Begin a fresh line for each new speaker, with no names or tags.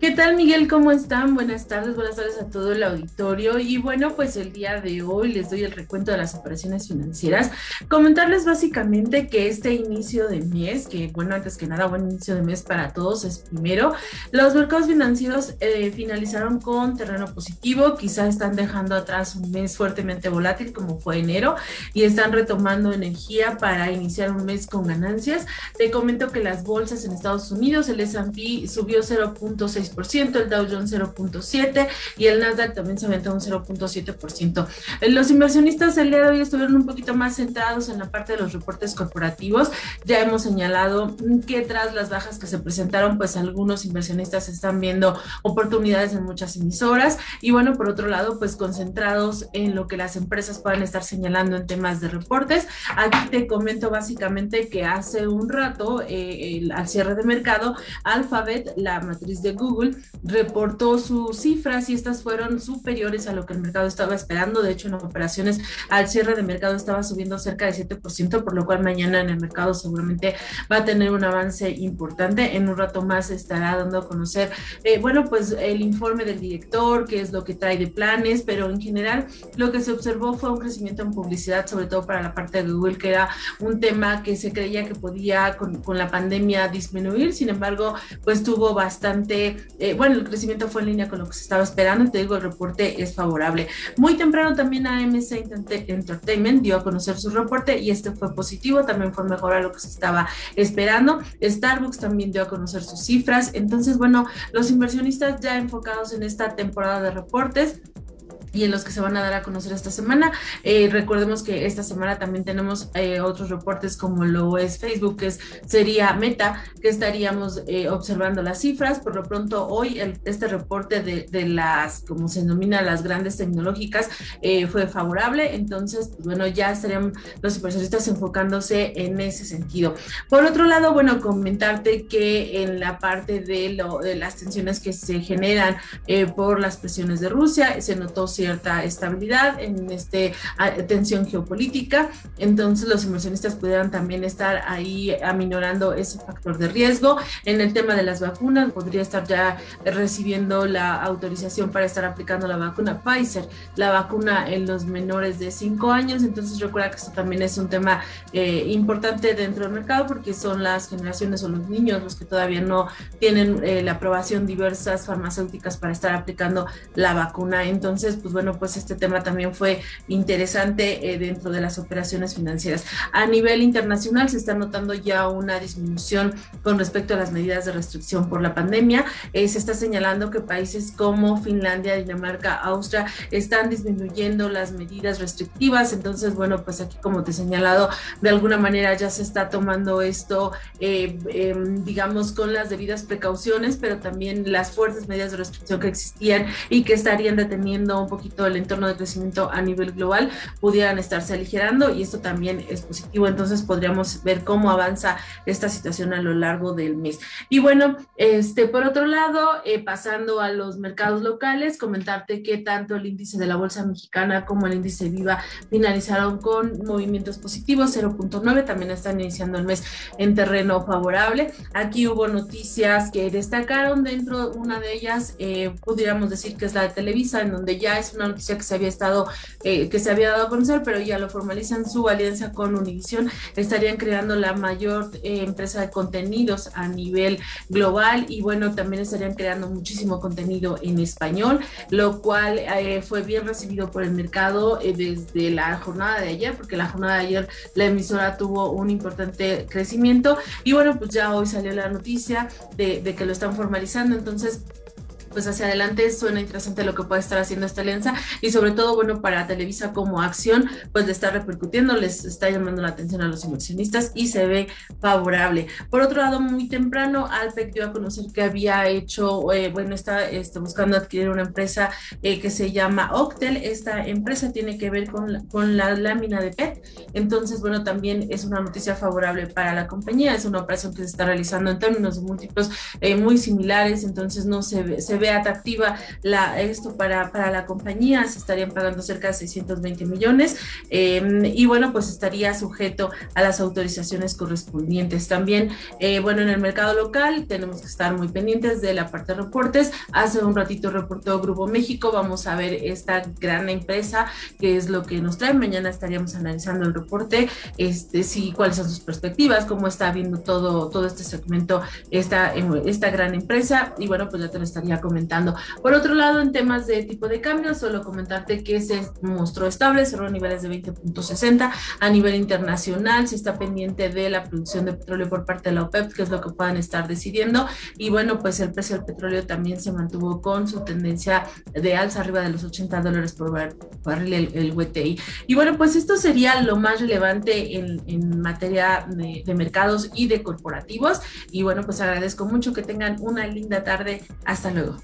¿Qué tal Miguel? ¿Cómo están? Buenas tardes, buenas tardes a todo el auditorio. Y bueno, pues el día de hoy les doy el recuento de las operaciones financieras. Comentarles básicamente que este inicio de mes, que bueno, antes que nada, buen inicio de mes para todos es primero. Los mercados financieros eh, finalizaron con terreno positivo, quizás están dejando atrás un mes fuertemente volátil como fue enero y están retomando energía para iniciar un mes con ganancias. Te comento que las bolsas en Estados Unidos, el S&P subió 0.6 el Dow Jones 0.7% y el Nasdaq también se aumentó un 0.7%. Los inversionistas el día de hoy estuvieron un poquito más centrados en la parte de los reportes corporativos. Ya hemos señalado que tras las bajas que se presentaron, pues algunos inversionistas están viendo oportunidades en muchas emisoras y bueno, por otro lado, pues concentrados en lo que las empresas puedan estar señalando en temas de reportes. Aquí te comento básicamente que hace un rato, eh, al cierre de mercado, Alphabet, la matriz de Google, reportó sus cifras y estas fueron superiores a lo que el mercado estaba esperando. De hecho, en operaciones al cierre de mercado estaba subiendo cerca de 7%, por lo cual mañana en el mercado seguramente va a tener un avance importante. En un rato más estará dando a conocer, eh, bueno, pues el informe del director, qué es lo que trae de planes, pero en general lo que se observó fue un crecimiento en publicidad, sobre todo para la parte de Google, que era un tema que se creía que podía con la pandemia disminuir. Sin embargo, pues tuvo bastante eh, bueno, el crecimiento fue en línea con lo que se estaba esperando, te digo, el reporte es favorable. Muy temprano también AMC Entertainment dio a conocer su reporte y este fue positivo, también fue mejor a lo que se estaba esperando. Starbucks también dio a conocer sus cifras, entonces, bueno, los inversionistas ya enfocados en esta temporada de reportes y en los que se van a dar a conocer esta semana. Eh, recordemos que esta semana también tenemos eh, otros reportes como lo es Facebook, que sería Meta, que estaríamos eh, observando las cifras. Por lo pronto, hoy este reporte de, de, las, como se denomina, las grandes tecnológicas fue favorable. Entonces, pues, bueno, ya estarían los inversionistas enfocándose en ese sentido. Por otro lado, bueno, comentarte que en la parte de, lo, de las tensiones que se generan por las presiones de Rusia, se notó cierta estabilidad en este tensión geopolítica, entonces los inversionistas pudieran también estar ahí aminorando ese factor de riesgo. En el tema de las vacunas, podría estar ya recibiendo la autorización para estar aplicando la vacuna Pfizer, la vacuna en los menores de 5 años, entonces recuerda que esto también es un tema eh, importante dentro del mercado porque son las generaciones o los niños los que todavía no tienen eh, la aprobación diversas farmacéuticas para estar aplicando la vacuna. Entonces, pues bueno, pues este tema también fue interesante eh, dentro de las operaciones financieras. A nivel internacional se está notando ya una disminución con respecto a las medidas de restricción por la pandemia. Eh, se está señalando que países como Finlandia, Dinamarca, Austria están disminuyendo las medidas restrictivas. Entonces, bueno, pues aquí como te he señalado, de alguna manera ya se está tomando esto, eh, em, digamos, con las debidas precauciones, pero también las fuertes medidas de restricción que existían y que estarían deteniendo un poquito el entorno de crecimiento a nivel global pudieran estarse aligerando y esto también es positivo. Entonces podríamos ver cómo avanza esta situación a lo largo del mes. Y bueno, este, por otro lado, eh, pasando a los mercados locales, comentarte que tanto el índice de la Bolsa Mexicana como el índice Viva finalizaron con movimientos positivos, 0.9, también están iniciando el mes en terreno favorable. Aquí hubo noticias que destacaron dentro, una de ellas, eh, pudiéramos decir que es la de Televisa, en donde ya es una noticia que se había estado, eh, que se había dado a conocer, pero ya lo formalizan su alianza con Univision, estarían creando la mayor eh, empresa de contenidos a nivel global y bueno, también estarían creando muchísimo contenido en español, lo cual eh, fue bien recibido por el mercado desde la jornada de ayer, porque la jornada de ayer la emisora tuvo un importante crecimiento. Y bueno, pues ya hoy salió la noticia de, de que lo están formalizando, entonces pues hacia adelante suena interesante lo que puede estar haciendo esta alianza y sobre todo, bueno, para Televisa como acción, pues le está repercutiendo, les está llamando la atención a los inversionistas y se ve favorable. Por otro lado, muy temprano, Alpec dio a conocer que había hecho, eh, bueno, está este, buscando adquirir una empresa eh, que se llama Octel. Esta empresa tiene que ver con la, con la lámina de PET. Entonces, bueno, también es una noticia favorable para la compañía. Es una operación que se está realizando en términos múltiplos eh, muy similares. Entonces, no se se ve atractiva esto para, para la compañía, se estarían pagando cerca de 620 millones em, y bueno, pues estaría sujeto a las autorizaciones correspondientes. También, eh, bueno, en el mercado local tenemos que estar muy pendientes de la parte de reportes. Hace un ratito reportó Grupo México, vamos a ver esta gran empresa, que es lo que nos trae. Mañana estaríamos analizando el reporte, este, sí, cuáles son sus perspectivas, cómo está viendo todo, todo este segmento, esta, esta gran empresa, y bueno, pues ya te lo estaría comentando. Por otro lado, en temas de tipo de cambio, solo comentarte que se mostró estable, cerró niveles de 20.60 a nivel internacional, se está pendiente de la producción de petróleo por parte de la OPEP, que es lo que puedan estar decidiendo, y bueno, pues el precio del petróleo también se mantuvo con su tendencia de alza arriba de los 80 dólares por barril el, WTI. Y bueno, pues esto sería lo más relevante en, materia de mercados y de corporativos. Y bueno, pues agradezco mucho que tengan una linda tarde. Hasta luego.